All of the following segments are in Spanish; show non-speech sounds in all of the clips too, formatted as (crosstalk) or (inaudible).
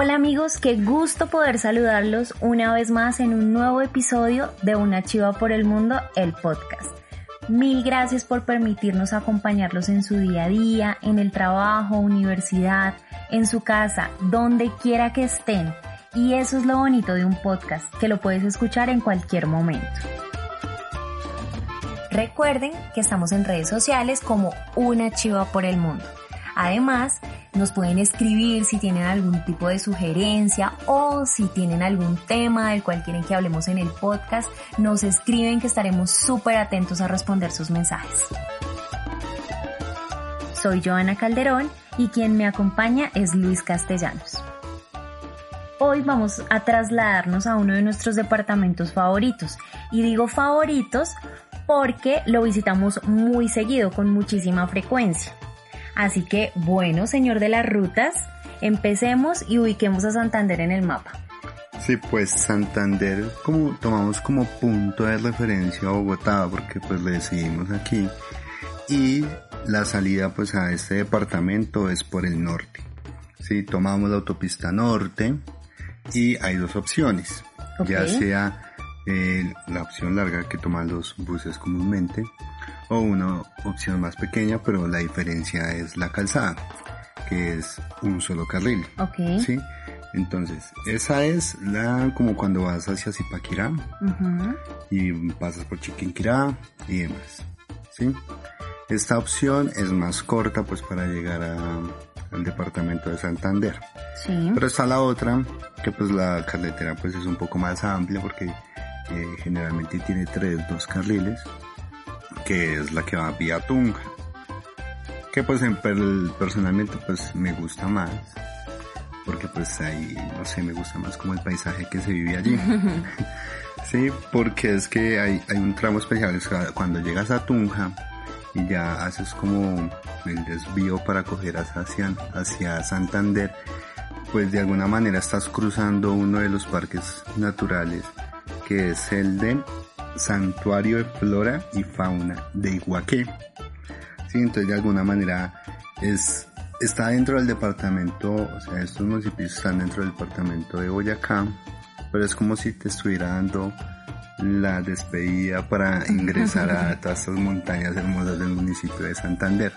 Hola amigos, qué gusto poder saludarlos una vez más en un nuevo episodio de Una Chiva por el Mundo, el podcast. Mil gracias por permitirnos acompañarlos en su día a día, en el trabajo, universidad, en su casa, donde quiera que estén. Y eso es lo bonito de un podcast, que lo puedes escuchar en cualquier momento. Recuerden que estamos en redes sociales como Una Chiva por el Mundo. Además, nos pueden escribir si tienen algún tipo de sugerencia o si tienen algún tema del cual quieren que hablemos en el podcast, nos escriben que estaremos súper atentos a responder sus mensajes. Soy Joana Calderón y quien me acompaña es Luis Castellanos. Hoy vamos a trasladarnos a uno de nuestros departamentos favoritos. Y digo favoritos porque lo visitamos muy seguido, con muchísima frecuencia. Así que, bueno, señor de las rutas, empecemos y ubiquemos a Santander en el mapa. Sí, pues Santander como tomamos como punto de referencia a Bogotá porque pues le decidimos aquí y la salida pues a este departamento es por el norte. Sí, tomamos la autopista norte y hay dos opciones, ya sea eh, la opción larga que toman los buses comúnmente o una opción más pequeña, pero la diferencia es la calzada, que es un solo carril. Ok. ¿Sí? Entonces, esa es la como cuando vas hacia Zipaquirá y pasas por Chiquinquirá y demás. ¿Sí? Esta opción es más corta pues para llegar al departamento de Santander. Sí. Pero está la otra, que pues la carretera pues es un poco más amplia porque eh, generalmente tiene tres, dos carriles que es la que va vía Tunja. Que pues en personalmente pues me gusta más. Porque pues ahí, no sé, me gusta más como el paisaje que se vive allí. (laughs) (laughs) sí, porque es que hay, hay un tramo especial, es cuando llegas a Tunja y ya haces como el desvío para coger hacia, hacia Santander, pues de alguna manera estás cruzando uno de los parques naturales que es el de Santuario de Flora y Fauna de Iguaque. Sí, entonces de alguna manera es, está dentro del departamento, o sea, estos municipios están dentro del departamento de Boyacá, pero es como si te estuviera dando la despedida para ingresar a (laughs) todas estas montañas hermosas del municipio de Santander.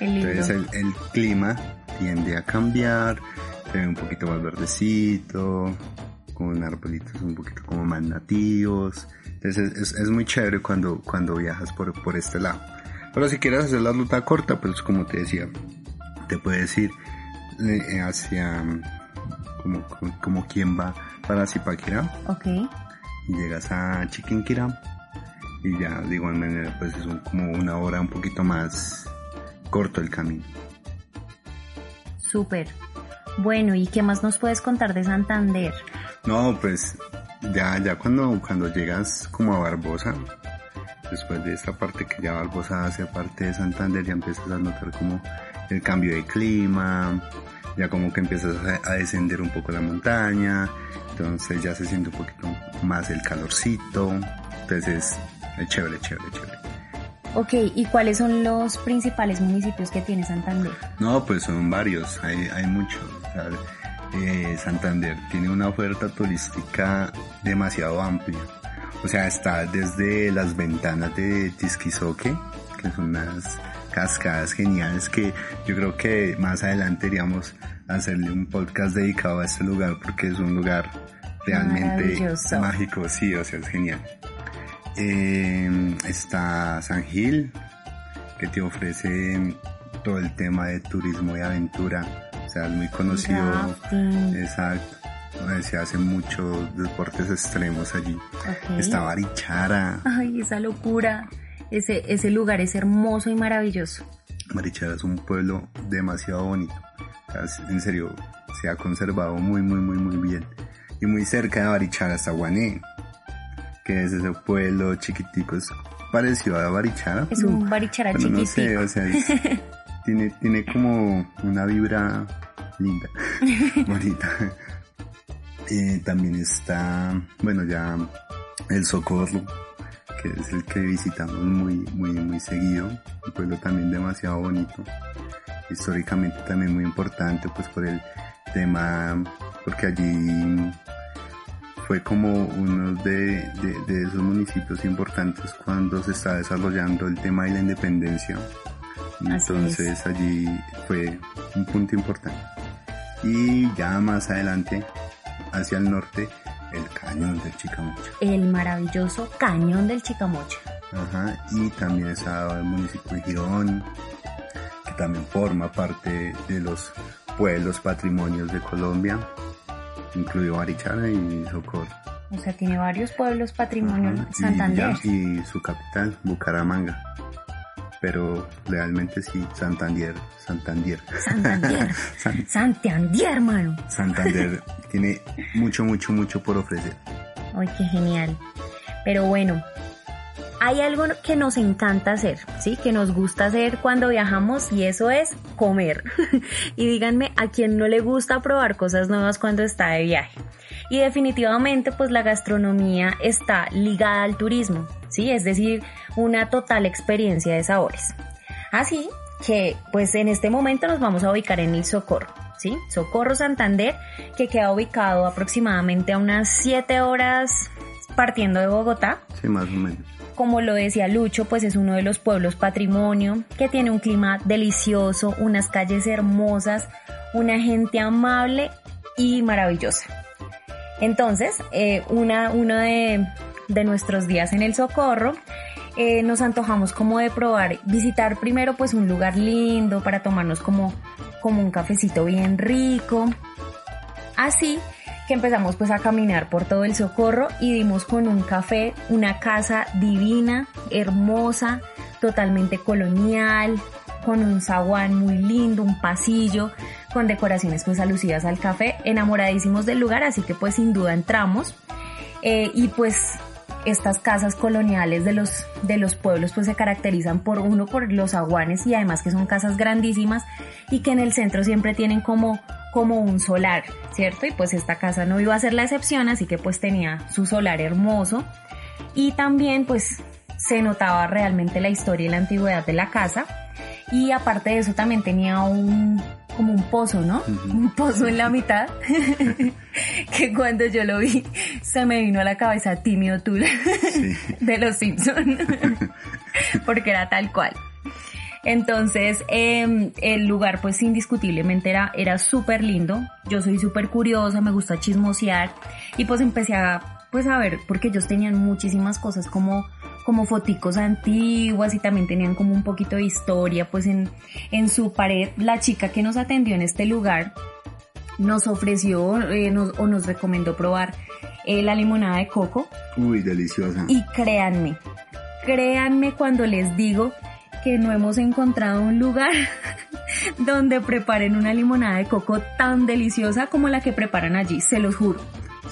Entonces el, el, clima tiende a cambiar, se ve un poquito más verdecito, con arbolitos un poquito como más nativos, entonces es, muy chévere cuando, cuando viajas por, por este lado. Pero si quieres hacer la ruta corta, pues como te decía, te puedes ir eh, hacia como, como, quien va para Zipaquirá. Ok. Y llegas a Chiquinquirá y ya de igual manera pues es como una hora un poquito más corto el camino. Súper. Bueno, ¿y qué más nos puedes contar de Santander? No, pues ya, ya cuando, cuando llegas como a Barbosa, después de esta parte que ya Barbosa hace parte de Santander, ya empiezas a notar como el cambio de clima, ya como que empiezas a, descender un poco la montaña, entonces ya se siente un poquito más el calorcito, entonces es chévere, chévere, chévere. Ok, ¿y cuáles son los principales municipios que tiene Santander? No, pues son varios, hay, hay muchos. Eh, Santander tiene una oferta turística demasiado amplia. O sea, está desde las ventanas de Tisquizoque, que son unas cascadas geniales que yo creo que más adelante iríamos a hacerle un podcast dedicado a este lugar porque es un lugar realmente mágico, sí, o sea, es genial. Eh, está San Gil, que te ofrece todo el tema de turismo y aventura, es muy conocido. Exacto. Se hacen muchos deportes extremos allí. Está Barichara. Ay, esa locura. Ese, ese lugar es hermoso y maravilloso. Barichara es un pueblo demasiado bonito. en serio, se ha conservado muy, muy, muy, muy bien. Y muy cerca de Barichara está Guané, que es ese pueblo chiquitico, es parecido a Barichara. Es un Barichara chiquitico. No sé, o sea, (laughs) tiene, tiene como una vibra linda, (laughs) bonita. Eh, también está, bueno, ya el Socorro, que es el que visitamos muy, muy, muy seguido. Un pueblo también demasiado bonito. Históricamente también muy importante, pues por el tema, porque allí fue como uno de, de, esos municipios importantes cuando se está desarrollando el tema de la independencia. Entonces allí fue un punto importante. Y ya más adelante, hacia el norte, el cañón del Chicamocha. El maravilloso cañón del Chicamocha. Ajá, y también está el municipio de Girón, que también forma parte de los pueblos patrimonios de Colombia incluido Barichara y Socorro. O sea, tiene varios pueblos patrimonio Santander. Y, su capital, Bucaramanga. Pero realmente sí, Santander, Santander. Santander. (laughs) Santander, hermano. Santander tiene mucho, mucho, mucho por ofrecer. Ay, qué genial. Pero bueno, hay algo que nos encanta hacer, ¿sí? Que nos gusta hacer cuando viajamos y eso es comer. (laughs) y díganme a quién no le gusta probar cosas nuevas cuando está de viaje. Y definitivamente pues la gastronomía está ligada al turismo, ¿sí? Es decir, una total experiencia de sabores. Así que pues en este momento nos vamos a ubicar en el Socorro. ¿Sí? Socorro Santander, que queda ubicado aproximadamente a unas 7 horas partiendo de Bogotá. Sí, más o menos como lo decía Lucho, pues es uno de los pueblos patrimonio, que tiene un clima delicioso, unas calles hermosas, una gente amable y maravillosa. Entonces, eh, una, uno de, nuestros días en el Socorro, eh, nos antojamos como de probar, visitar primero pues un lugar lindo para tomarnos como, como un cafecito bien rico. Así que empezamos pues a caminar por todo el socorro y dimos con un café, una casa divina, hermosa, totalmente colonial, con un zaguán muy lindo, un pasillo, con decoraciones pues alusivas al café, enamoradísimos del lugar, así que pues sin duda entramos. Eh, y pues estas casas coloniales de los, de los pueblos pues se caracterizan por uno por los aguanes y además que son casas grandísimas y que en el centro siempre tienen como como un solar, ¿cierto? Y pues esta casa no iba a ser la excepción, así que pues tenía su solar hermoso y también pues se notaba realmente la historia y la antigüedad de la casa y aparte de eso también tenía un como un pozo, ¿no? Un pozo en la mitad (laughs) que cuando yo lo vi se me vino a la cabeza Timmy O'Toole (laughs) de los Simpsons (laughs) porque era tal cual. Entonces, em, el lugar pues indiscutiblemente era, era súper lindo. Yo soy súper curiosa, me gusta chismosear y pues empecé a, pues a ver, porque ellos tenían muchísimas cosas como, como foticos antiguas y también tenían como un poquito de historia pues en, en su pared. La chica que nos atendió en este lugar nos ofreció eh, o nos recomendó probar eh, la limonada de coco. Uy, deliciosa. Y créanme, créanme cuando les digo que no hemos encontrado un lugar (laughs) donde preparen una limonada de coco tan deliciosa como la que preparan allí, se los juro.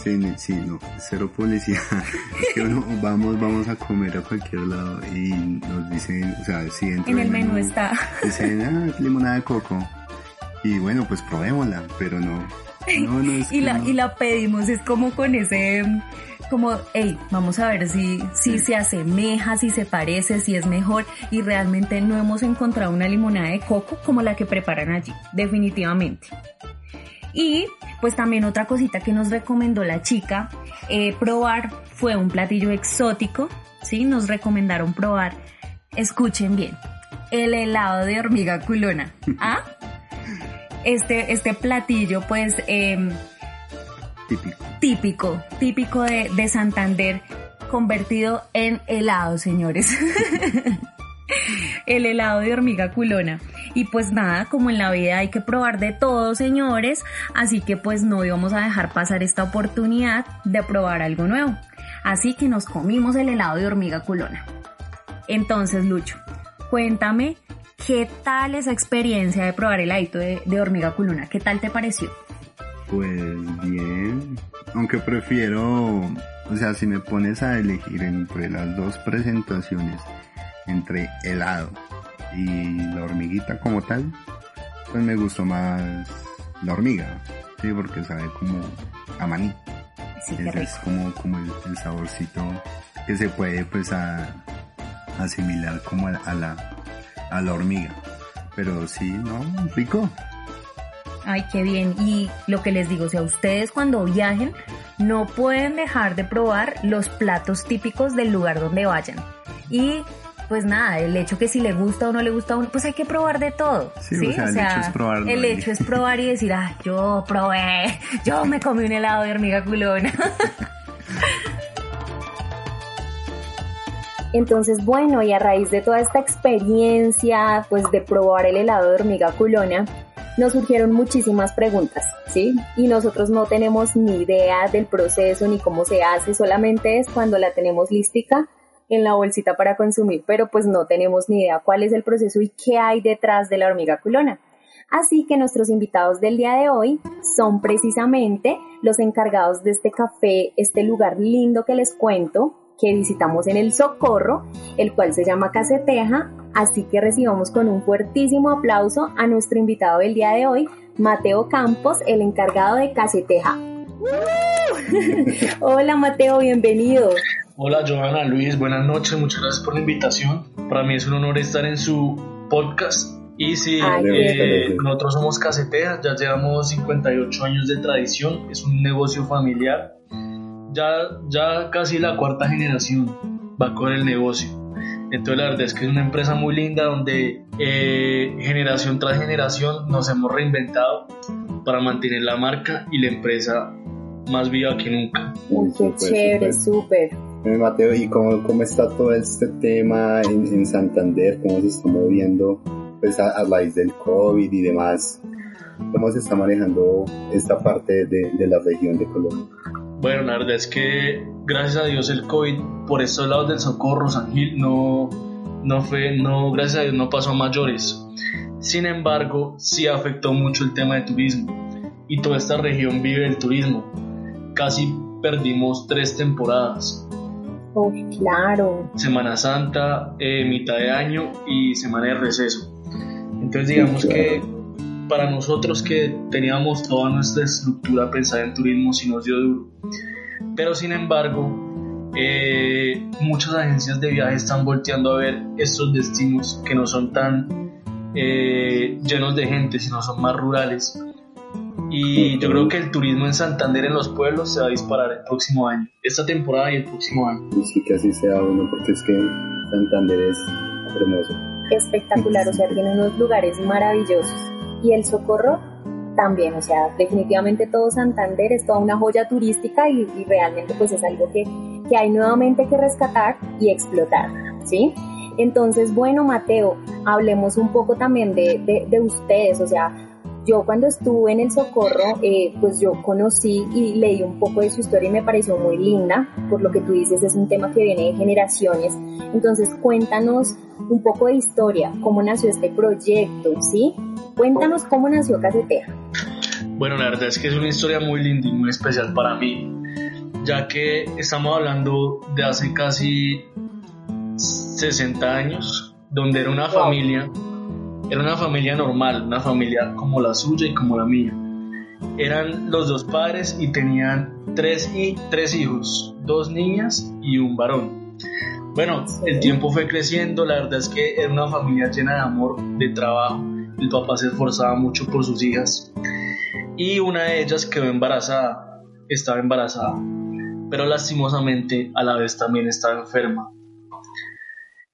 Sí, sí, no, cero publicidad. (laughs) Es que uno, vamos, vamos a comer a cualquier lado y nos dicen, o sea, si En el menú, está. (laughs) Dicen, ah, limonada de coco. Y bueno, pues probémosla, pero no. no, no y, la, y la pedimos, es como con ese como, hey, vamos a ver si, si se asemeja, si se parece, si es mejor y realmente no hemos encontrado una limonada de coco como la que preparan allí, definitivamente. Y pues también otra cosita que nos recomendó la chica eh, probar fue un platillo exótico, ¿sí? Nos recomendaron probar, escuchen bien, el helado de hormiga culona. (laughs) ¿Ah? Este, este platillo pues... Eh, típico. Típico, típico de, de Santander, convertido en helado, señores. (laughs) el helado de hormiga culona. Y pues nada, como en la vida hay que probar de todo, señores, así que pues no íbamos a dejar pasar esta oportunidad de probar algo nuevo. Así que nos comimos el helado de hormiga culona. Entonces, Lucho, cuéntame, ¿qué tal esa experiencia de probar el heladito de, de hormiga culona? ¿Qué tal te pareció? Pues bien, aunque prefiero, o sea, si me pones a elegir entre las dos presentaciones, entre helado y la hormiguita como tal, pues me gustó más la hormiga, sí, porque sabe como a maní. Sí. Es como, como el, el saborcito que se puede pues a, asimilar como a, a la, a la hormiga. Pero sí, no, rico. Ay, qué bien. Y lo que les digo, o sea, ustedes cuando viajen no pueden dejar de probar los platos típicos del lugar donde vayan. Y pues nada, el hecho que si le gusta o no le gusta a uno, pues hay que probar de todo. Sí, o sea, el hecho es probarlo El ahí. hecho es probar y decir, ah, yo probé, yo me comí un helado de hormiga culona. (laughs) Entonces, bueno, y a raíz de toda esta experiencia, pues de probar el helado de hormiga culona, nos surgieron muchísimas preguntas, ¿sí? Y nosotros no tenemos ni idea del proceso ni cómo se hace, solamente es cuando la tenemos lística en la bolsita para consumir, pero pues no tenemos ni idea cuál es el proceso y qué hay detrás de la hormiga culona. Así que nuestros invitados del día de hoy son precisamente los encargados de este café, este lugar lindo que les cuento, que visitamos en el Socorro, el cual se llama Caseteja, así que recibamos con un fuertísimo aplauso a nuestro invitado del día de hoy, Mateo Campos, el encargado de Caseteja. (laughs) Hola Mateo, bienvenido. Hola Johanna, Luis, buenas noches, muchas gracias por la invitación. Para mí es un honor estar en su podcast. Y sí, Ay, eh, bien. nosotros somos Casetejas, ya llevamos 58 años de tradición, es un negocio familiar. Ya, ya casi la cuarta generación va con el negocio. Entonces la verdad es que es una empresa muy linda donde eh, generación tras generación nos hemos reinventado para mantener la marca y la empresa más viva que nunca. Uy, qué Súper, chévere, súper. Eh, Mateo, ¿y cómo, cómo está todo este tema en, en Santander? ¿Cómo se está moviendo pues, a, a raíz del COVID y demás? ¿Cómo se está manejando esta parte de, de la región de Colombia? Bueno, la verdad es que gracias a Dios el COVID por estos lados del Socorro, San Gil, no, no fue, no, gracias a Dios no pasó a mayores. Sin embargo, sí afectó mucho el tema de turismo y toda esta región vive del turismo. Casi perdimos tres temporadas. Uy, claro. Semana Santa, eh, mitad de año y semana de receso. Entonces digamos que para nosotros que teníamos toda nuestra estructura pensada en turismo sí nos dio duro. Pero sin embargo, eh, muchas agencias de viaje están volteando a ver estos destinos que no son tan eh, llenos de gente, sino son más rurales. Y yo creo que el turismo en Santander en los pueblos se va a disparar el próximo año, esta temporada y el próximo año. Y sí que así sea uno, porque es que Santander es hermoso. Espectacular, o sea, tiene unos lugares maravillosos. Y el Socorro también, o sea, definitivamente todo Santander es toda una joya turística y, realmente pues es algo que, que hay nuevamente que rescatar y explotar, ¿sí? Entonces, bueno, Mateo, hablemos un poco también de, de ustedes, o sea, yo cuando estuve en el Socorro, eh, pues yo conocí y leí un poco de su historia y me pareció muy linda, por lo que tú dices, es un tema que viene de generaciones. Entonces, cuéntanos un poco de historia, cómo nació este proyecto, ¿sí? Cuéntanos cómo nació Caseteja. Bueno, la verdad es que es una historia muy linda y muy especial para mí, ya que estamos hablando de hace casi 60 años, donde era una familia, era una familia normal, una familia como la suya y como la mía. Eran los dos padres y tenían tres, y, tres hijos, dos niñas y un varón. Bueno, el tiempo fue creciendo, la verdad es que era una familia llena de amor, de trabajo. El papá se esforzaba mucho por sus hijas y una de ellas quedó embarazada, estaba embarazada, pero lastimosamente a la vez también estaba enferma.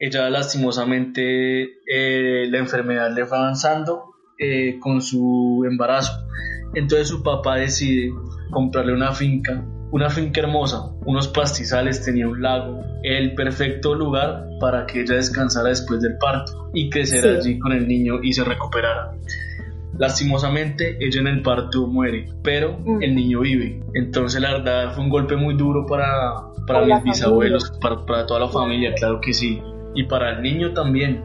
Ella lastimosamente eh, la enfermedad le fue avanzando eh, con su embarazo. Entonces su papá decide comprarle una finca, una finca hermosa, unos pastizales, tenía un lago, el perfecto lugar para que ella descansara después del parto y creciera allí con el niño y se recuperara. Lastimosamente, ella en el parto muere, pero mm. el niño vive. Entonces, la verdad, fue un golpe muy duro para, para mis bisabuelos, para, para toda la familia, claro que sí. Y para el niño también.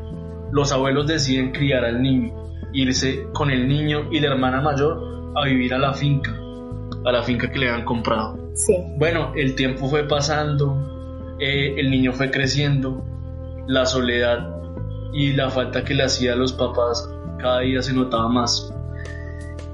Los abuelos deciden criar al niño, irse con el niño y la hermana mayor a vivir a la finca, a la finca que le habían comprado. Sí. Bueno, el tiempo fue pasando, eh, el niño fue creciendo, la soledad y la falta que le hacía a los papás cada día se notaba más.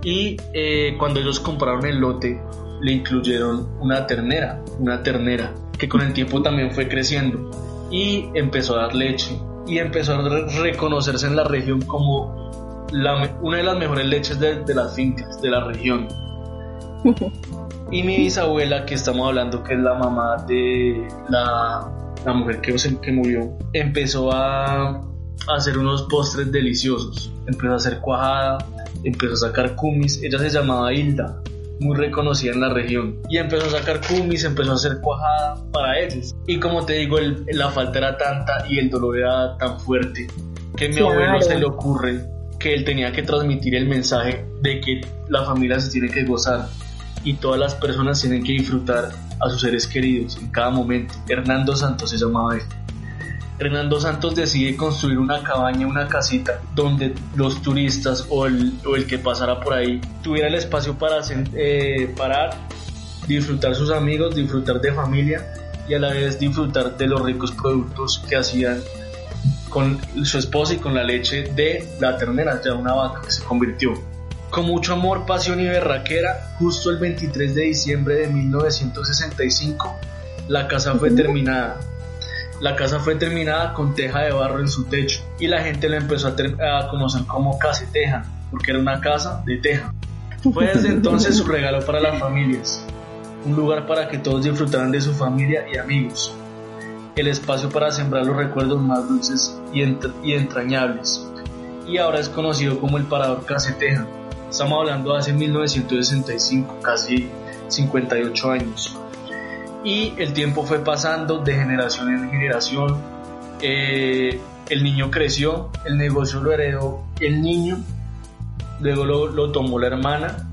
Y eh, cuando ellos compraron el lote, le incluyeron una ternera, una ternera, que con el tiempo también fue creciendo y empezó a dar leche y empezó a reconocerse en la región como la, una de las mejores leches de, de las fincas de la región. (laughs) y mi bisabuela, que estamos hablando que es la mamá de la, la mujer que, que murió, empezó a hacer unos postres deliciosos. Empezó a hacer cuajada, empezó a sacar kumis. Ella se llamaba Hilda, muy reconocida en la región. Y empezó a sacar kumis, empezó a hacer cuajada para ellos. Y como te digo, la falta era tanta y el dolor era tan fuerte que a mi abuelo se le ocurre que él tenía que transmitir el mensaje de que la familia se tiene que gozar y todas las personas tienen que disfrutar a sus seres queridos en cada momento. Hernando Santos se llamaba él. Hernando Santos decide construir una cabaña, una casita, donde los turistas o el, que pasara por ahí tuviera el espacio para eh, parar, disfrutar sus amigos, disfrutar de familia y a la vez disfrutar de los ricos productos que hacían con su esposa y con la leche de la ternera, ya una vaca que se convirtió. Con mucho amor, pasión y berraquera, justo el 23 de diciembre de 1965, la casa fue terminada la casa fue terminada con teja de barro en su techo y la gente la empezó a, conocer como Caseteja, porque era una casa de teja. Fue desde entonces su regalo para las familias, un lugar para que todos disfrutaran de su familia y amigos, el espacio para sembrar los recuerdos más dulces y, entrañables. Y ahora es conocido como el Parador Caseteja. Estamos hablando de hace 1965, casi 58 años y el tiempo fue pasando de generación en generación. Eh, el niño creció, el negocio lo heredó el niño, luego lo, tomó la hermana,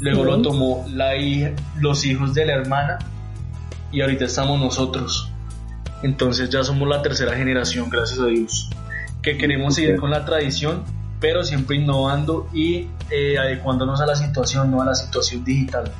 luego lo tomó la hija, los hijos de la hermana y ahorita estamos nosotros. Entonces ya somos la tercera generación, gracias a Dios, que queremos seguir con la tradición, pero siempre innovando y eh, adecuándonos a la situación, no a la situación digital.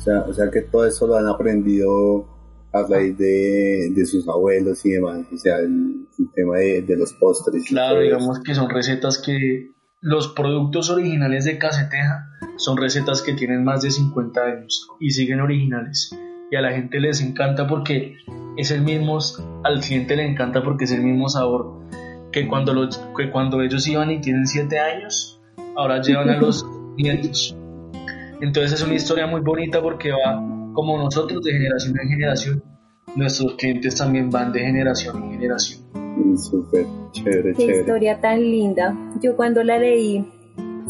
O sea, o sea que todo eso lo han aprendido a raíz de, de sus abuelos y demás, o sea, el, tema de, de, los postres. Claro, digamos que son recetas que los productos originales de Caseteja son recetas que tienen más de 50 años y siguen originales. Y a la gente les encanta porque es el mismo, al cliente le encanta porque es el mismo sabor que cuando, los, que cuando ellos iban y tienen 7 años, ahora llevan a los (laughs) nietos. Entonces es una historia muy bonita porque va como nosotros de generación en generación, nuestros clientes también van de generación en generación. Súper chévere, Qué historia tan linda. Yo cuando la leí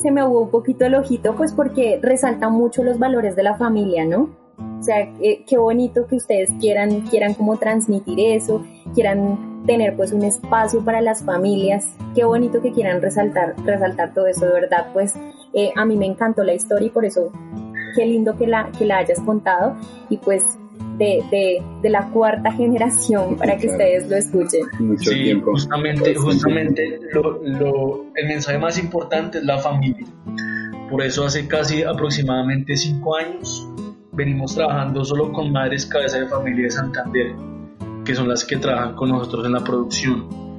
se me hubo un poquito el ojito, pues porque resalta mucho los valores de la familia, ¿no? O sea, eh, qué bonito que ustedes quieran, quieran como transmitir eso, quieran tener pues un espacio para las familias, qué bonito que quieran resaltar, resaltar todo eso, de verdad, pues eh, a mí me encantó la historia y por eso qué lindo que la, que la hayas contado y pues de, de, de la cuarta generación para que ustedes lo escuchen. Mucho sí, tiempo. justamente, justamente lo, lo, el mensaje más importante es la familia. Por eso hace casi aproximadamente cinco años venimos trabajando solo con madres cabeza de familia de Santander, que son las que trabajan con nosotros en la producción.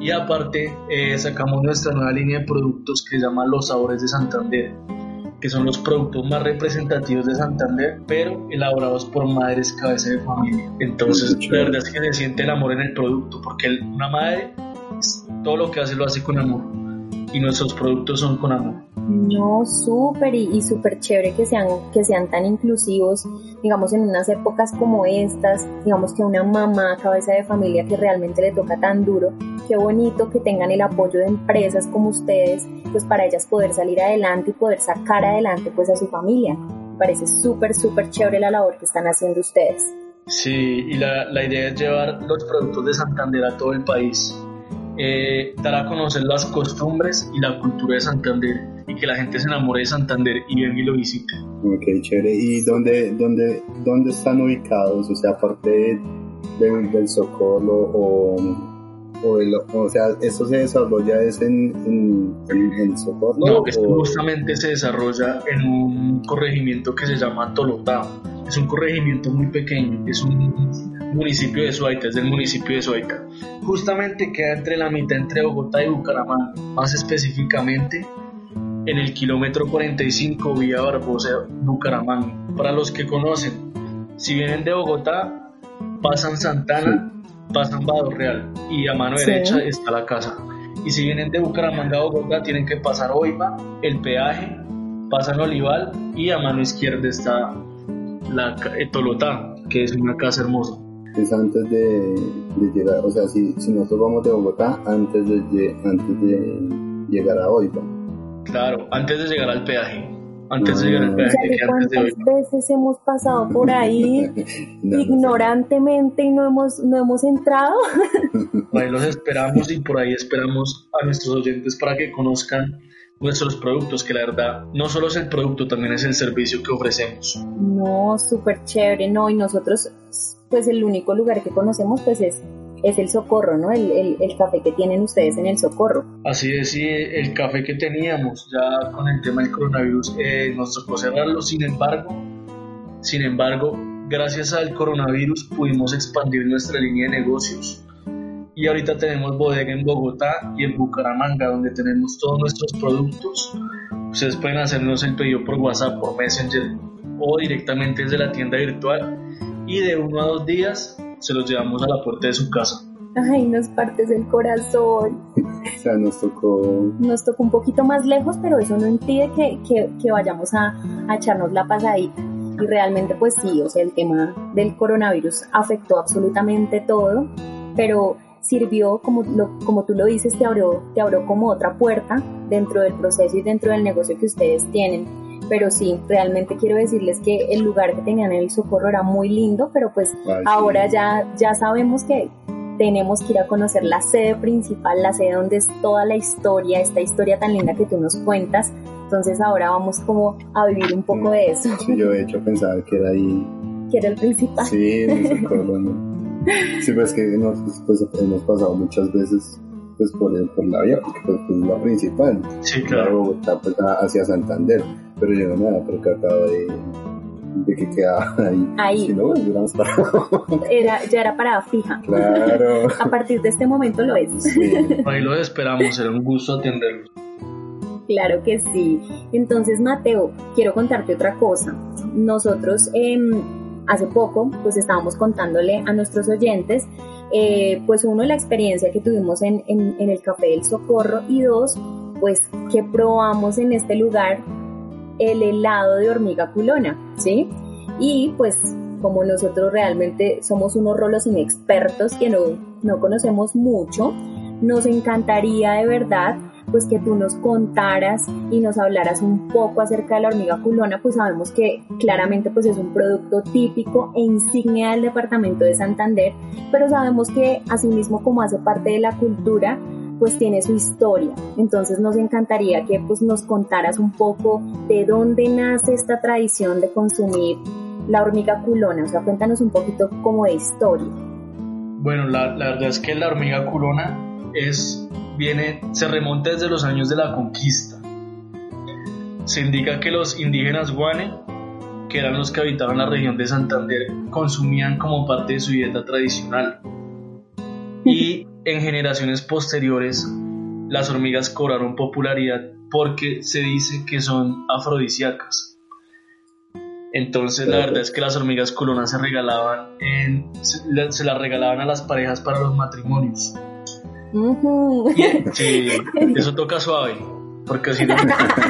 Y aparte eh, sacamos nuestra nueva línea de productos que se llama Los Sabores de Santander, que son los productos más representativos de Santander, pero elaborados por madres cabeza de familia. Entonces, la verdad es que se siente el amor en el producto, porque una madre todo lo que hace lo hace con amor. Y nuestros productos son con amor. No, súper y, súper chévere que sean, que sean tan inclusivos, digamos, en unas épocas como estas, digamos que una mamá, cabeza de familia que realmente le toca tan duro, qué bonito que tengan el apoyo de empresas como ustedes, pues para ellas poder salir adelante y poder sacar adelante pues a su familia. Me parece súper, súper chévere la labor que están haciendo ustedes. Sí, y la, la idea es llevar los productos de Santander a todo el país eh, dar a conocer las costumbres y la cultura de Santander y que la gente se enamore de Santander y venga y lo visite. Ok, chévere. ¿Y dónde, dónde, dónde están ubicados? O sea, aparte del Socorro o, o, o, sea, ¿esto se desarrolla es en, en, en, Socorro? No, esto justamente se desarrolla en un corregimiento que se llama Tolotá. Es un corregimiento muy pequeño, es un municipio de Suaita, es del municipio de Suaita. Justamente queda entre la mitad entre Bogotá y Bucaramanga, más específicamente en el kilómetro 45 vía Barbosa, Bucaramanga. Para los que conocen, si vienen de Bogotá, pasan Santana, pasan Bado Real y a mano derecha está la casa. Y si vienen de Bucaramanga a Bogotá, tienen que pasar Oiva, el peaje, pasan Olival y a mano izquierda está la Tolotá, que es una casa hermosa es antes de, llegar, o sea, si, si, nosotros vamos de Bogotá, antes de, antes de llegar a Oiva. Claro, antes de llegar al peaje. Antes de llegar al peaje. ¿Cuántas veces hemos pasado por ahí (laughs) ignorantemente y no hemos, no hemos entrado? (laughs) ahí los esperamos y por ahí esperamos a nuestros oyentes para que conozcan nuestros productos, que la verdad no solo es el producto, también es el servicio que ofrecemos. No, súper chévere, no, y nosotros pues el único lugar que conocemos pues es, es el Socorro, ¿no? El, el, café que tienen ustedes en el Socorro. Así es, sí, el café que teníamos ya con el tema del coronavirus eh, nos tocó cerrarlo, sin embargo, sin embargo, gracias al coronavirus pudimos expandir nuestra línea de negocios. Y ahorita tenemos bodega en Bogotá y en Bucaramanga, donde tenemos todos nuestros productos. Ustedes pueden hacernos el pedido por WhatsApp, por Messenger o directamente desde la tienda virtual y de uno a dos días se los llevamos a la puerta de su casa. Ay, nos partes el corazón. o sea, nos tocó... Nos tocó un poquito más lejos, pero eso no impide que, que, que vayamos a, a, echarnos la pasadita. Y realmente, pues sí, o sea, el tema del coronavirus afectó absolutamente todo, pero sirvió, como, lo, como tú lo dices, te abrió, te abrió como otra puerta dentro del proceso y dentro del negocio que ustedes tienen pero sí, realmente quiero decirles que el lugar que tenían en el Socorro era muy lindo, pero pues ahora ya, ya sabemos que tenemos que ir a conocer la sede principal, la sede donde es toda la historia, esta historia tan linda que tú nos cuentas. Entonces ahora vamos como a vivir un poco de eso. Sí, yo de hecho pensaba que era ahí. Que era el principal. Sí, en el Socorro, Sí, pues que nos, pues, hemos pasado muchas veces pues por, por la vía, porque pues, es la principal. Sí, claro. Está pues, hacia Santander pero yo no me había percatado de, de que quedaba ahí. Ahí. Si no, hubiéramos parado. (laughs) Era, ya era parada fija. Claro. (laughs) A partir de este momento lo es. Ahí lo esperamos, era un gusto atenderlo. Claro que sí. Entonces, Mateo, quiero contarte otra cosa. Nosotros eh, hace poco, pues estábamos contándole a nuestros oyentes, eh, pues uno, la experiencia que tuvimos en, en, el Café del Socorro y dos, pues que probamos en este lugar el helado de hormiga culona, ¿sí? Y pues como nosotros realmente somos unos rolos inexpertos que no, no conocemos mucho, nos encantaría de verdad pues que tú nos contaras y nos hablaras un poco acerca de la hormiga culona, pues sabemos que claramente pues es un producto típico e insignia del departamento de Santander, pero sabemos que asimismo como hace parte de la cultura, pues tiene su historia. Entonces nos encantaría que pues nos contaras un poco de dónde nace esta tradición de consumir la hormiga culona, o sea, cuéntanos un poquito como de historia. Bueno, la, la verdad es que la hormiga culona es, viene, se remonta desde los años de la conquista. Se indica que los indígenas guane, que eran los que habitaban la región de Santander, consumían como parte de su dieta tradicional. Y en generaciones posteriores las hormigas cobraron popularidad porque se dice que son afrodisíacas. Entonces la verdad es que las hormigas colonas se regalaban se, las regalaban a las parejas para los matrimonios. Sí, (laughs) eso toca suave, porque si no...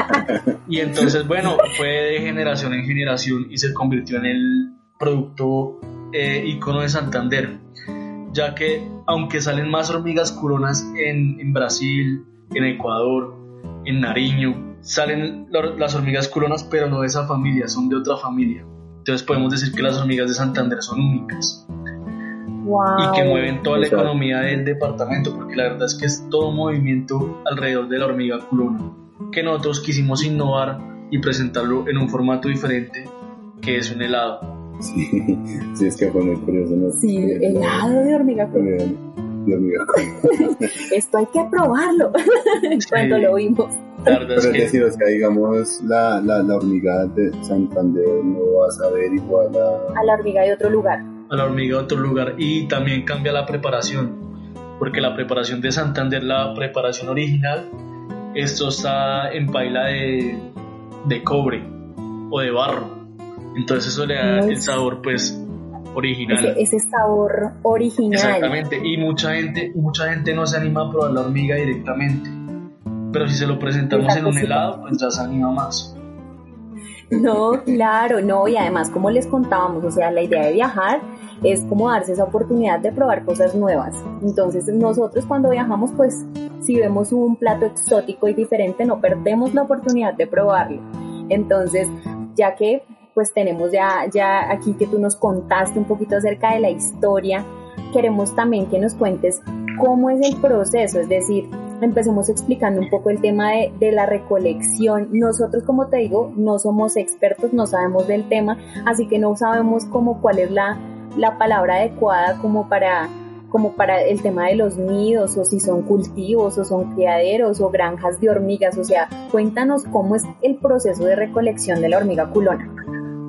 (laughs) y entonces, bueno, fue de generación en generación y se convirtió en el producto eh, icono de Santander, ya que aunque salen más hormigas culonas en, en Brasil, en Ecuador, en Nariño, salen las hormigas culonas, pero no de esa familia, son de otra familia. Entonces podemos decir que las hormigas de Santander son únicas. Y que mueven toda la economía del departamento, porque la verdad es que es todo movimiento alrededor de la hormiga culona, que nosotros quisimos innovar y presentarlo en un formato diferente, que es un helado. Sí, sí es que fue muy curioso. ¿no? Sí, helado de hormiga culona. (laughs) Esto hay que probarlo (laughs) cuando lo vimos. Pero es, decir, o sea, digamos, la, la, la, hormiga de Santander no va a saber igual a... A la hormiga de otro lugar. A la hormiga de otro lugar. Y también cambia la preparación. Porque la preparación de Santander, la preparación original, esto está en paila de, de cobre o de barro. Entonces eso le da el sabor, pues, original. Ese, sabor original. Exactamente. Y mucha gente, mucha gente no se anima a probar la hormiga directamente pero si se lo presentamos en un helado, pues ya se anima más. No, claro, no, y además como les contábamos, o sea, la idea de viajar es como darse esa oportunidad de probar cosas nuevas. Entonces nosotros cuando viajamos, pues si vemos un plato exótico y diferente, no perdemos la oportunidad de probarlo. Entonces, ya que pues tenemos ya, ya aquí que tú nos contaste un poquito acerca de la historia, queremos también que nos cuentes cómo es el proceso, es decir, empecemos explicando un poco el tema de, la recolección. Nosotros, como te digo, no somos expertos, no sabemos del tema, así que no sabemos cómo cuál es la, la palabra adecuada como para como para el tema de los nidos o si son cultivos o son criaderos o granjas de hormigas, o sea, cuéntanos cómo es el proceso de recolección de la hormiga culona.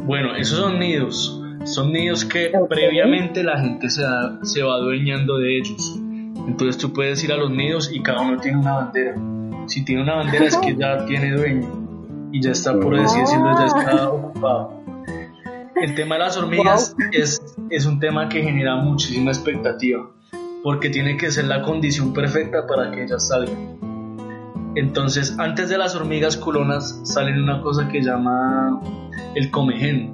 Bueno, esos son nidos, son nidos que previamente la gente se, se va adueñando de ellos. Entonces tú puedes ir a los nidos y cada uno tiene una bandera. Si tiene una bandera es que ya tiene dueño y ya está, por así decirlo, ya está ocupado. El tema de las hormigas es, es un tema que genera muchísima expectativa porque tiene que ser la condición perfecta para que ellas salgan. Entonces, antes de las hormigas culonas salen una cosa que llama el comején.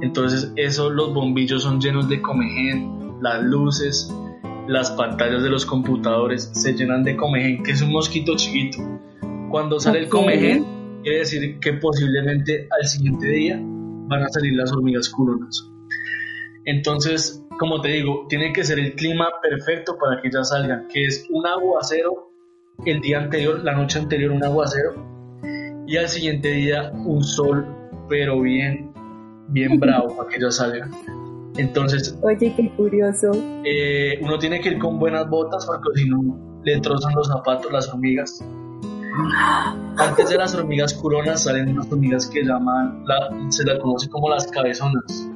Entonces, eso, los bombillos son llenos de comején, las luces, las pantallas de los computadores se llenan de comején, que es un mosquito chiquito. Cuando sale el comején, quiere decir que posiblemente al siguiente día van a salir las hormigas culonas. Entonces, como te digo, tiene que ser el clima perfecto para que ellas salgan, que es un aguacero el día anterior, la noche anterior un aguacero y al siguiente día un sol, pero bien, bien bravo para que ellas salgan. Entonces, oye, qué curioso. Eh, uno tiene que ir con buenas botas porque si no le trozan los zapatos las hormigas. Antes de las hormigas curonas salen unas hormigas que llaman, se las conoce como las cabezonas.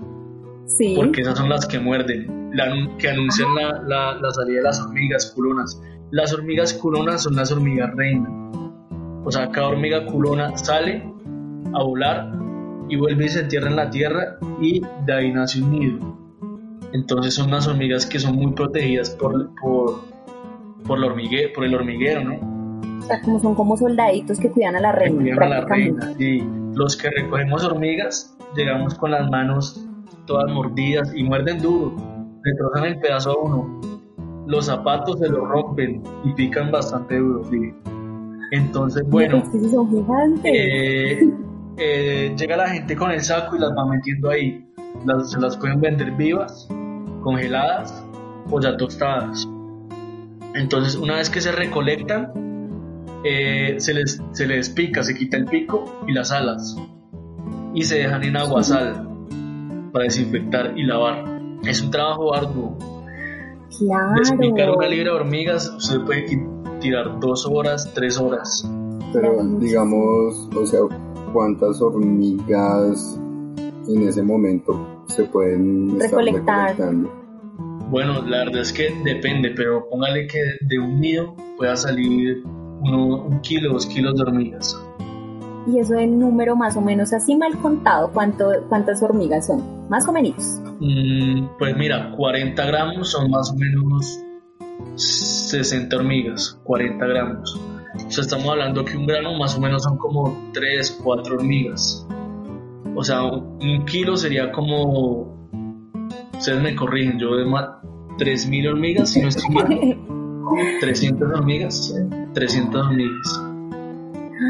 Sí. Porque esas son las que muerden, que anuncian la, la, salida de las hormigas culonas. Las hormigas culonas son las hormigas reinas. O sea, cada hormiga culona sale a volar y vuelve y se entierra en la tierra y de ahí nace un nido. Entonces son unas hormigas que son muy protegidas por, por, por, el, hormiguero, por el hormiguero, ¿no? O sea, como son como soldaditos que cuidan a la reina. cuidan a la reina. Y los que recogemos hormigas llegamos con las manos todas mordidas y muerden duro. Le trozan el pedazo a uno. Los zapatos se los rompen y pican bastante duro. Entonces, bueno. Son gigantes. Eh, (laughs) eh, llega la gente con el saco y las va metiendo ahí. se las pueden vender vivas, congeladas o ya tostadas. Entonces, una vez que se recolectan, eh, se, les, se les pica, se quita el pico y las alas y se dejan en agua sal para desinfectar y lavar. Es un trabajo arduo. Claro. Despicar una libra de hormigas, se puede tirar dos horas, tres horas. Pero digamos, o sea, cuántas hormigas en ese momento se pueden recolectar. Bueno, la verdad es que depende, pero póngale que de un nido pueda salir uno, un kilo, dos kilos de hormigas. Y eso en número más o menos así mal contado, ¿cuánto, ¿cuántas hormigas son? Más o menos. Mm, pues mira, 40 gramos son más o menos 60 hormigas, 40 gramos. O sea, estamos hablando que un grano más o menos son como 3, 4 hormigas. O sea, un kilo sería como, ustedes me corrigen, yo de más 3.000 hormigas, si no estoy mal. (laughs) 300 hormigas, 300 hormigas.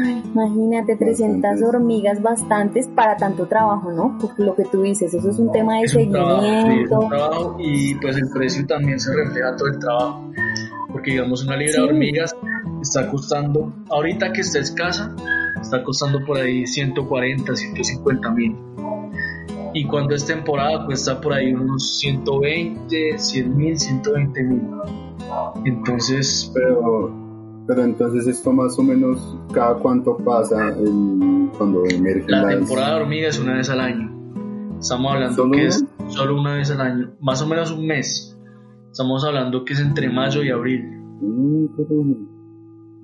Ay, imagínate, 300 hormigas bastantes para tanto trabajo, ¿no? Porque lo que tú dices, eso es un tema de Es un trabajo, sí, es seguimiento. un trabajo y pues el precio también se refleja todo el trabajo. Porque digamos una libra Sí. de hormigas está costando, ahorita que está escasa, está costando por ahí 140, 150 mil. Y cuando es temporada cuesta por ahí unos 120, 100 mil, 120 mil. Entonces, Pero, pero entonces esto más o menos cada cuánto pasa el- cuando emergen la las... temporada de hormigas es una vez al año. Estamos hablando ¿Solo que una? es solo una vez al año, más o menos un mes. Estamos hablando que es entre mayo y abril. Mm,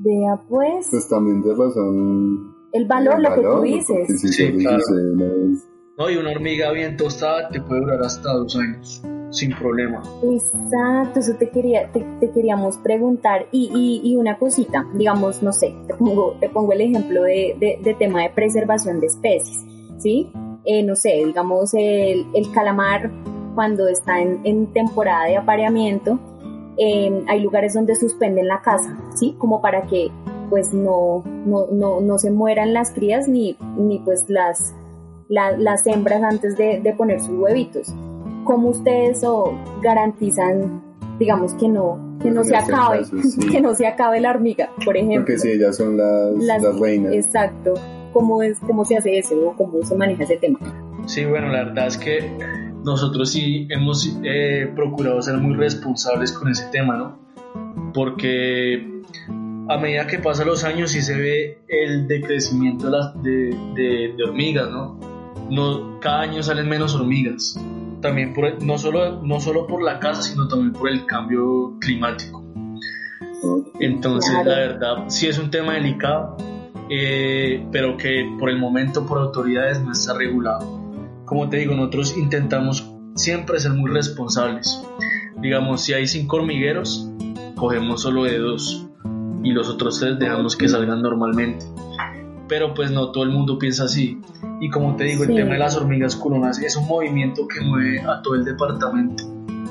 Vea pues, Pues también de razón... el valor, el lo que tú valor, dices. si Sí, claro. vez. No, y una hormiga bien tostada te puede durar hasta dos años, sin problema. Exacto, eso te quería, te, te queríamos preguntar. Y, y, y una cosita, digamos, no sé, te pongo, te pongo el ejemplo de, de, de tema de preservación de especies, ¿sí? Eh, no sé, digamos, el, el calamar cuando está en, en temporada de apareamiento, eh, hay lugares donde suspenden la caza, ¿sí? Como para que pues no, no, no, no se mueran las crías ni, ni pues las, la- las hembras antes de, de poner sus huevitos. ¿Cómo ustedes o garantizan, digamos, que no, que no se acabe, caso, sí. (laughs) que no se acabe la hormiga, por ejemplo? Porque si ellas son las, Las- las reinas. Exacto. ¿Cómo, es, ¿Cómo se hace eso o cómo se maneja ese tema? Sí, bueno, la verdad es que nosotros sí hemos eh, procurado ser muy responsables con ese tema, ¿no? Porque a medida que pasan los años sí se ve el decrecimiento de, las, de, de- de hormigas, ¿no? ¿no? Cada año salen menos hormigas. También por no, solo, no solo por la caza, sino también por el cambio climático. Entonces, la verdad, sí es un tema delicado, eh, pero que por el momento por autoridades no está regulado. Como te digo, nosotros intentamos siempre ser muy responsables. Digamos, si hay cinco hormigueros, cogemos solo de dos y los otros tres dejamos que salgan normalmente. Pero pues no todo el mundo piensa así. Y como te digo, Sí. el tema de las hormigas culonas es un movimiento que mueve a todo el departamento.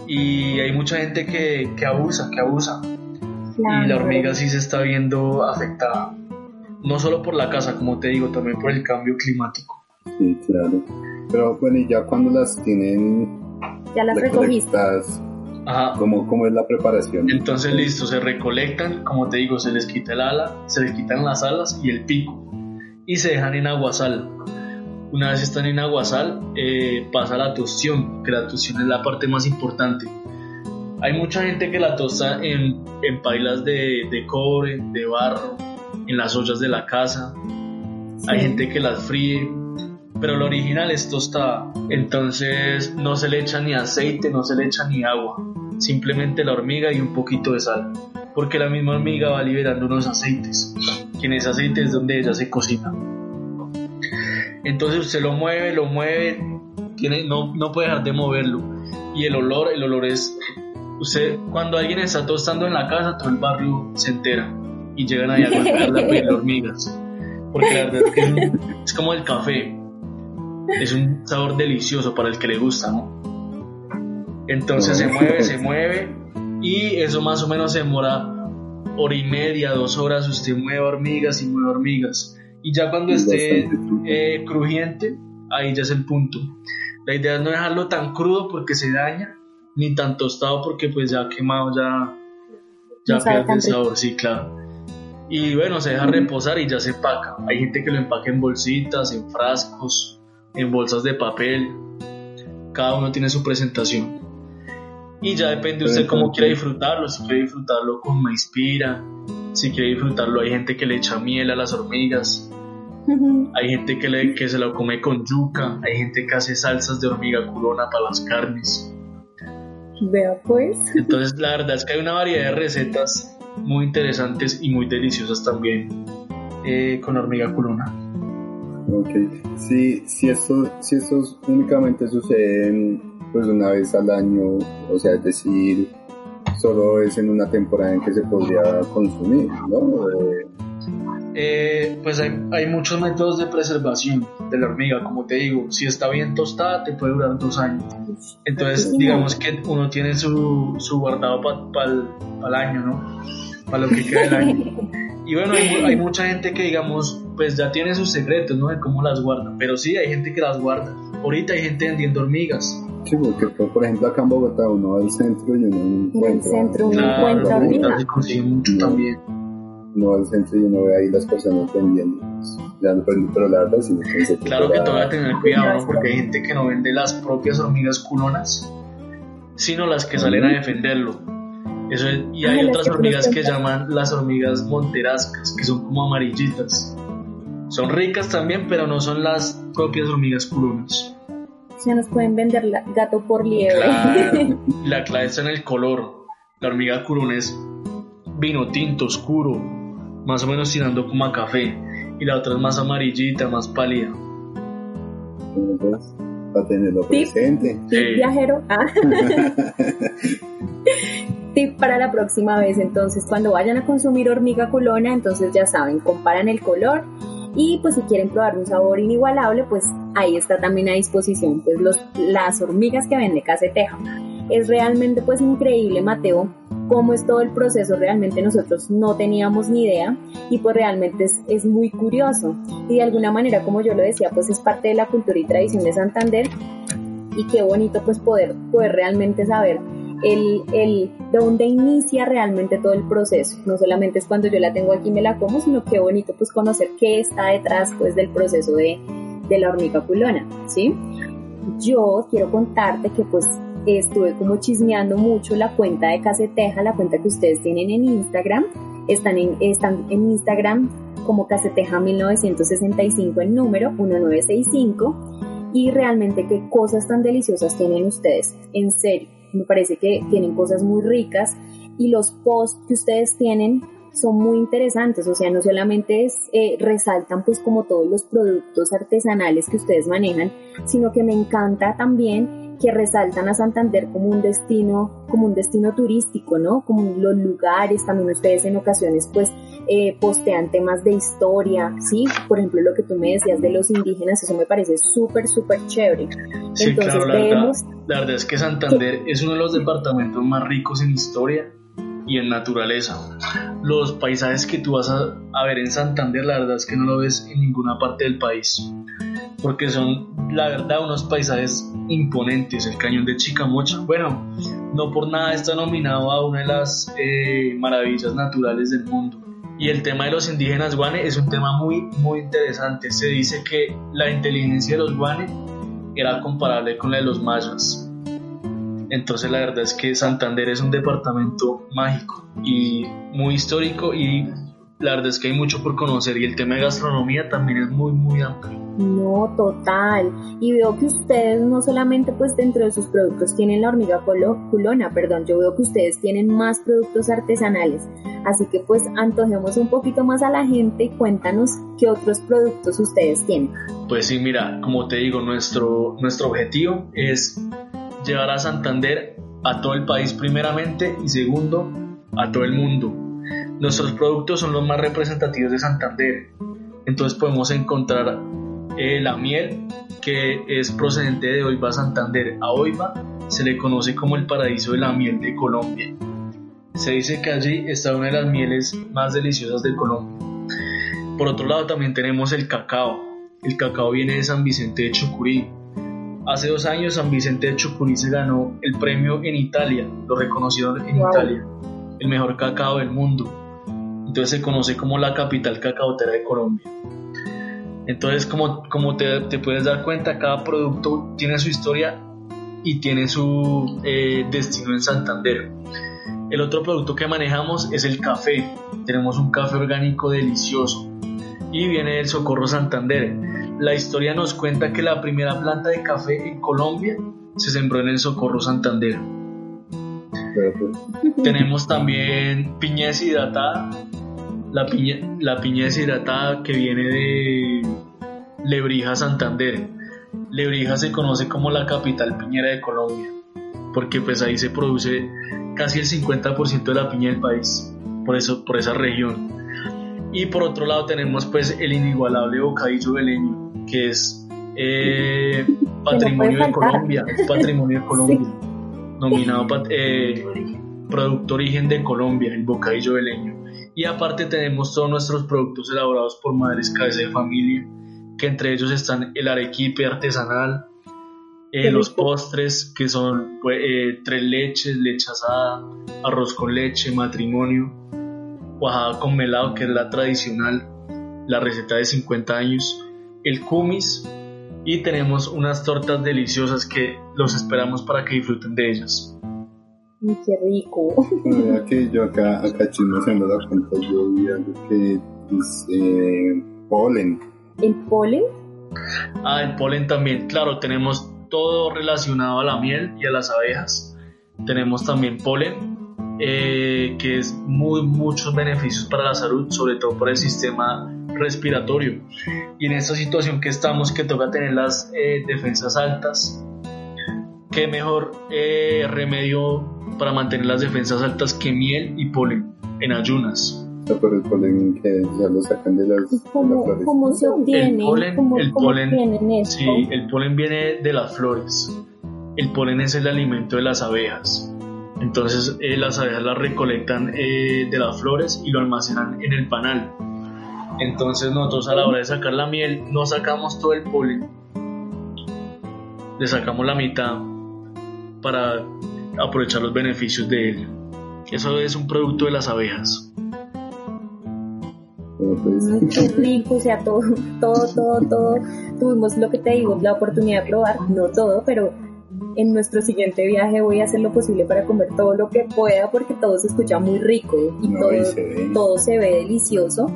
Y hay mucha gente que, que abusa, que abusa y la hormiga sí se está viendo afectada. No solo por la casa, como te digo, también por el cambio climático. Sí, claro. Pero bueno, y ya cuando las tienen Ya las recogiste. Ajá. ¿cómo, ¿cómo es la preparación? Entonces, listo, se recolectan, como te digo, se les quita el ala, se les quitan las alas y el pico y se dejan en aguasal. Una vez están en aguasal, eh, pasa la tostión, que la tostión es la parte más importante. Hay mucha gente que la tosta en, en pailas de, de cobre, de barro, en las ollas de la casa. Hay gente que las fríe, pero lo original es tostada. Entonces no se le echa ni aceite, no se le echa ni agua, simplemente la hormiga y un poquito de sal, porque la misma hormiga va liberando unos aceites, que en ese aceite es donde ella se cocina. Entonces usted lo mueve, lo mueve, tiene, no, no puede dejar de moverlo. Y el olor, el olor es, usted, cuando alguien está tostando en la casa, todo el barrio se entera y llegan ahí a (laughs) golpearla a pedirle hormigas. Porque la verdad es que es como el café. Es un sabor delicioso para el que le gusta, ¿no? Entonces se mueve, se mueve y eso más o menos se demora hora y media, dos horas. Usted mueve hormigas y mueve hormigas. Y ya cuando Es esté eh, crujiente, ahí ya es el punto. La idea es no dejarlo tan crudo porque se daña, ni tan tostado porque pues ya quemado ya, ya No pierde el sabor, sí, claro. Y bueno, se deja reposar y ya se empaca. Hay gente que lo empaca en bolsitas, en frascos, en bolsas de papel. Cada uno tiene su presentación. Y ya depende usted cómo quiera disfrutarlo. Si quiere disfrutarlo con maíz pira, si quiere disfrutarlo, hay gente que le echa miel a las hormigas. Hay gente que, le, que se lo come con yuca, hay gente que hace salsas de hormiga culona para las carnes. Vea pues. Entonces la verdad es que hay una variedad de recetas muy interesantes y muy deliciosas también eh, con hormiga culona. Ok. Si, si, esto, si estos únicamente suceden pues una vez al año, o sea, es decir, solo es en una temporada en que se podría consumir, ¿no? Eh, pues hay, hay, muchos métodos de preservación de la hormiga, como te digo, si está bien tostada te puede durar dos años. Entonces digamos que uno tiene su, su guardado para el año, ¿no? Para lo que queda del año. Y bueno, hay, hay, mucha gente que digamos, pues ya tiene sus secretos, ¿no? De cómo las guarda, pero sí, hay gente que las guarda. Ahorita hay gente vendiendo hormigas. Sí, porque por ejemplo acá en Bogotá uno va al centro y uno encuentra. En el centro uno encuentra hormigas. se consigue mucho también no al centro y uno ve ahí las personas vendiendo. Ya, pero, pero la verdad sí no (laughs) Claro que toca tener cuidado, porque hay gente que no vende las propias hormigas culonas, sino las que salen a defenderlo. Eso y hay otras hormigas que llaman las hormigas monterascas, que son como amarillitas. Son ricas también, pero no son las propias hormigas culonas. Se nos pueden vender la, gato por liebre. (laughs) La clave está en el color. La hormiga culona es vino tinto oscuro, más o menos tirando como a café, y la otra es más amarillita, más pálida. Para tenerlo presente. Tip viajero. Ah. (laughs) Tip para la próxima vez, entonces cuando vayan a consumir hormiga culona, entonces ya saben, comparan el color y pues si quieren probar un sabor inigualable, pues ahí está también a disposición pues los, las hormigas que vende Caseteja. Es realmente pues increíble, Mateo, cómo es todo el proceso, realmente nosotros no teníamos ni idea y pues realmente es, muy curioso. Y de alguna manera, como yo lo decía, pues es parte de la cultura y tradición de Santander y qué bonito pues poder, poder realmente saber el, el, de dónde inicia realmente todo el proceso. No solamente es cuando yo la tengo aquí y me la como, sino qué bonito pues conocer qué está detrás pues del proceso de, de la hormiga culona, ¿sí? Yo quiero contarte que pues estuve como chismeando mucho la cuenta de Caseteja, la cuenta que ustedes tienen en Instagram. Están en, están en Instagram como Caseteja 1965 el número 1965 y realmente qué cosas tan deliciosas tienen ustedes. En serio, me parece que tienen cosas muy ricas y los posts que ustedes tienen son muy interesantes, o sea, no solamente eh, resaltan pues como todos los productos artesanales que ustedes manejan, sino que me encanta también que resaltan a Santander como un destino, como un destino turístico, ¿no? Como los lugares, también ustedes en ocasiones pues eh, postean temas de historia, ¿sí? Por ejemplo, lo que tú me decías de los indígenas, eso me parece súper, súper chévere. Sí, Entonces claro, vemos... La verdad, es que Santander es uno de los departamentos más ricos en historia y en naturaleza. Los paisajes que tú vas a, a, ver en Santander, la verdad es que no lo ves en ninguna parte del país, porque son, la verdad, unos paisajes imponentes. El cañón de Chicamocha, bueno, no por nada está nominado a una de las eh, maravillas naturales del mundo. Y el tema de los indígenas guane es un tema muy, muy interesante. Se dice que la inteligencia de los guane era comparable con la de los mayas. Entonces la verdad es que Santander es un departamento mágico y muy histórico y la verdad es que hay mucho por conocer y el tema de gastronomía también es muy muy amplio. No, total. Y veo que ustedes no solamente pues dentro de sus productos tienen la hormiga culona, perdón, yo veo que ustedes tienen más productos artesanales. Así que pues antojemos un poquito más a la gente y cuéntanos qué otros productos ustedes tienen. Pues sí, mira, como te digo, nuestro, nuestro objetivo es llevar a Santander a todo el país primeramente y segundo a todo el mundo. Nuestros productos son los más representativos de Santander. Entonces podemos encontrar eh, la miel que es procedente de Oiva Santander. A Oiva se le conoce como el paraíso de la miel de Colombia. Se dice que allí está una de las mieles más deliciosas de Colombia. Por otro lado también tenemos el cacao. El cacao viene de San Vicente de Chucurí, Hace dos años San Vicente de Chucurí se ganó el premio en Italia, lo reconocieron en Italia, el mejor cacao del mundo. Entonces se conoce como la capital cacaotera de Colombia. Entonces, como, como te, te puedes dar cuenta, cada producto tiene su historia y tiene su eh, destino en Santander. El otro producto que manejamos es el café. Tenemos un café orgánico delicioso y viene del Socorro Santander la historia nos cuenta que la primera planta de café en Colombia se sembró en el Socorro Santander. Tenemos también piña deshidratada, la piña, la piña deshidratada que viene de Lebrija, Santander. Lebrija se conoce como la capital piñera de Colombia. porque pues ahí se produce casi el 50% de la piña del país, por eso, por esa región. Y por otro lado tenemos pues el inigualable bocadillo beleño, que es eh, patrimonio de Colombia, patrimonio de (laughs) Colombia, nominado eh, producto origen de Colombia, el bocadillo beleño. Y aparte tenemos todos nuestros productos elaborados por madres cabeza de familia, que entre ellos están el arequipe artesanal, eh, los postres que son pues, eh, tres leches, leche asada, arroz con leche, matrimonio, cuajada con melado que es la tradicional, la receta de 50 años, el kumis y tenemos unas tortas deliciosas que los esperamos para que disfruten de ellas. qué rico. Bueno, que yo acá, acá chismoseando la cuenta, yo vi algo que es eh, polen. ¿El polen? Ah, el polen también, claro, tenemos todo relacionado a la miel y a las abejas. Tenemos también polen, eh, que es muy muchos beneficios para la salud, sobre todo por el sistema respiratorio. Y en esta situación que estamos, que toca tener las eh, defensas altas, qué mejor eh, remedio para mantener las defensas altas que miel y polen en ayunas. pero el polen que ya lo sacan de las, ¿Cómo, flores. ¿Cómo se obtiene? El polen, ¿Cómo, el cómo polen, sí, el polen viene de las flores. El polen es el alimento de las abejas. Entonces eh, las abejas las recolectan eh, de las flores y lo almacenan en el panal. Entonces nosotros a la hora de sacar la miel no sacamos todo el polen, le sacamos la mitad para aprovechar los beneficios de él. Eso es un producto de las abejas. Pues, qué rico, o sea, todo, todo, todo, todo. Tuvimos lo que te digo, la oportunidad de probar, no todo, pero en nuestro siguiente viaje voy a hacer lo posible para comer todo lo que pueda porque todo se escucha muy rico y No, todo, se todo se ve delicioso.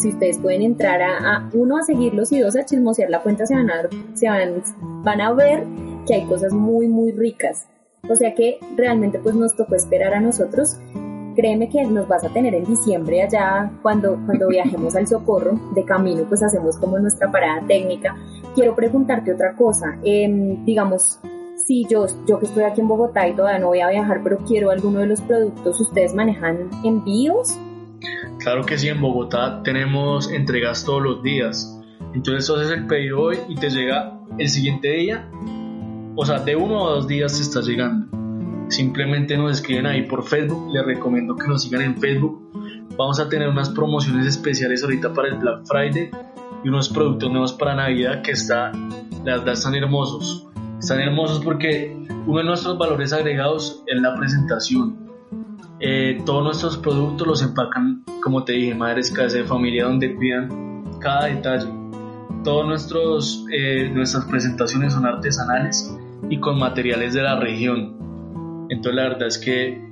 Si ustedes pueden entrar a, a- uno a seguirlos y dos a chismosear la cuenta se van a se van, van a ver que hay cosas muy muy ricas. O sea que realmente pues nos tocó esperar a nosotros. Créeme que nos vas a tener en diciembre allá cuando, cuando (laughs) viajemos al socorro. De camino pues hacemos como nuestra parada técnica. Quiero preguntarte otra cosa. Em, digamos, si yo, yo que estoy aquí en Bogotá y todavía no voy a viajar, pero quiero alguno de los productos, ¿ustedes manejan envíos? Claro que sí, en Bogotá tenemos entregas todos los días. Entonces haces el pedido hoy y te llega el siguiente día. O sea, de uno a dos días te está llegando. Simplemente nos escriben ahí por Facebook. Les recomiendo que nos sigan en Facebook. Vamos a tener unas promociones especiales ahorita para el Black Friday y unos productos nuevos para Navidad que está, están hermosos. Están hermosos porque uno de nuestros valores agregados es la presentación. Eh, todos nuestros productos los empacan, como te dije, madres cabeza de familia donde cuidan cada detalle. Nuestros eh, nuestras presentaciones son artesanales y con materiales de la región. Entonces la verdad es que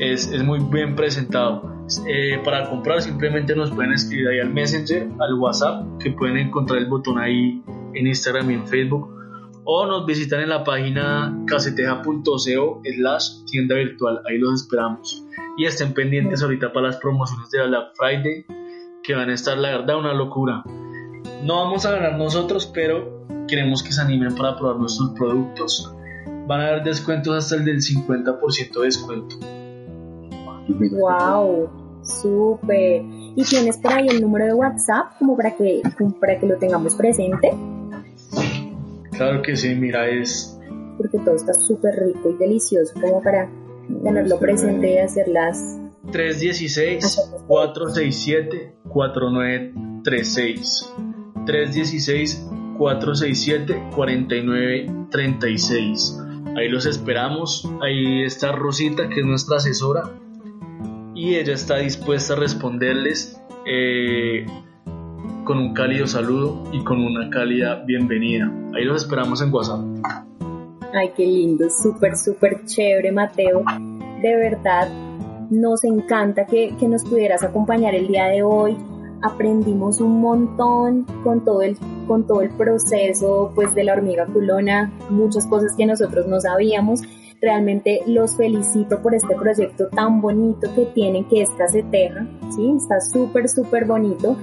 es, es muy bien presentado. Eh, para comprar simplemente nos pueden escribir ahí al Messenger, al WhatsApp, que pueden encontrar el botón ahí en Instagram y en Facebook. O nos visitan en la página caseteja.co slash tienda virtual. Ahí los esperamos. Y estén pendientes ahorita para las promociones de la Black Friday, que van a estar la verdad una locura. No vamos a ganar nosotros, pero queremos que se animen para probar nuestros productos. Van a haber descuentos hasta el del 50% de descuento. ¡Wow! ¡Súper! ¿Y tienes por ahí el número de WhatsApp como para que, como para que lo tengamos presente? Claro que sí, mira, es Porque todo está súper rico y delicioso como para tenerlo presente y hacer las... 316-467-4936. 316-467-4936. Ahí los esperamos. Ahí está Rosita, que es nuestra asesora. Y ella está dispuesta a responderles eh, con un cálido saludo y con una cálida bienvenida. Ahí los esperamos en WhatsApp. Ay, qué lindo, súper, súper chévere, Mateo. De verdad, nos encanta que, que nos pudieras acompañar el día de hoy. Aprendimos un montón con todo el, con todo el proceso pues, de la hormiga culona, muchas cosas que nosotros no sabíamos. Realmente los felicito por este proyecto tan bonito que tienen, que es Caseteja, ¿sí? Está súper, súper bonito.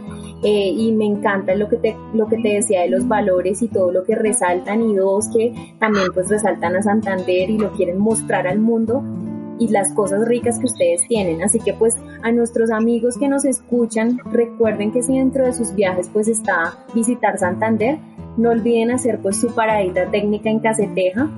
Eh, y me encanta lo que, te, lo que te decía de los valores y todo lo que resaltan y dos que también pues resaltan a Santander y lo quieren mostrar al mundo y las cosas ricas que ustedes tienen. Así que pues a nuestros amigos que nos escuchan, recuerden que si dentro de sus viajes pues está visitar Santander, no olviden hacer pues su paradita técnica en Caseteja.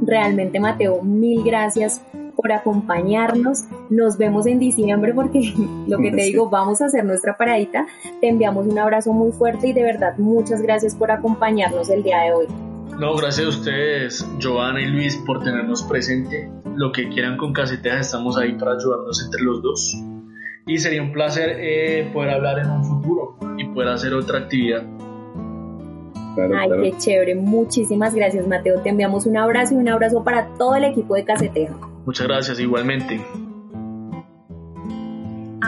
Realmente Mateo, mil gracias por acompañarnos. Nos vemos en diciembre porque (laughs) lo que te digo, vamos a hacer nuestra paradita. Te enviamos un abrazo muy fuerte y de verdad muchas gracias por acompañarnos el día de hoy. No, gracias a ustedes, Giovanna y Luis, por tenernos presente. Lo que quieran con Casetejas, estamos ahí para ayudarnos entre los dos. Y sería un placer eh, poder hablar en un futuro y poder hacer otra actividad. Ay, qué chévere. Muchísimas gracias, Mateo. Te enviamos un abrazo y un abrazo para todo el equipo de Caseteja. Muchas gracias, igualmente.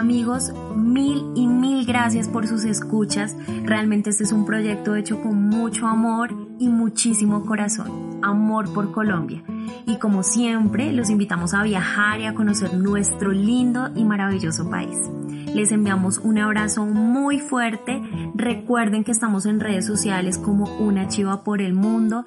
Amigos, mil y mil gracias por sus escuchas. Realmente este es un proyecto hecho con mucho amor y muchísimo corazón. Amor por Colombia. Y como siempre, los invitamos a viajar y a conocer nuestro lindo y maravilloso país. Les enviamos un abrazo muy fuerte. Recuerden que estamos en redes sociales como Una Chiva por el Mundo.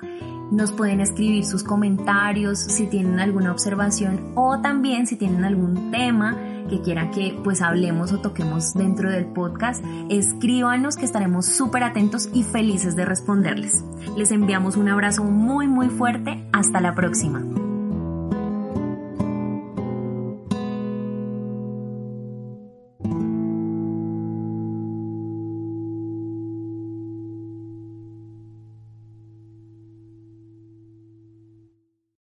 Nos pueden escribir sus comentarios si tienen alguna observación o también si tienen algún tema que quieran que pues hablemos o toquemos dentro del podcast, escríbanos que estaremos súper atentos y felices de responderles. Les enviamos un abrazo muy muy fuerte, hasta la próxima.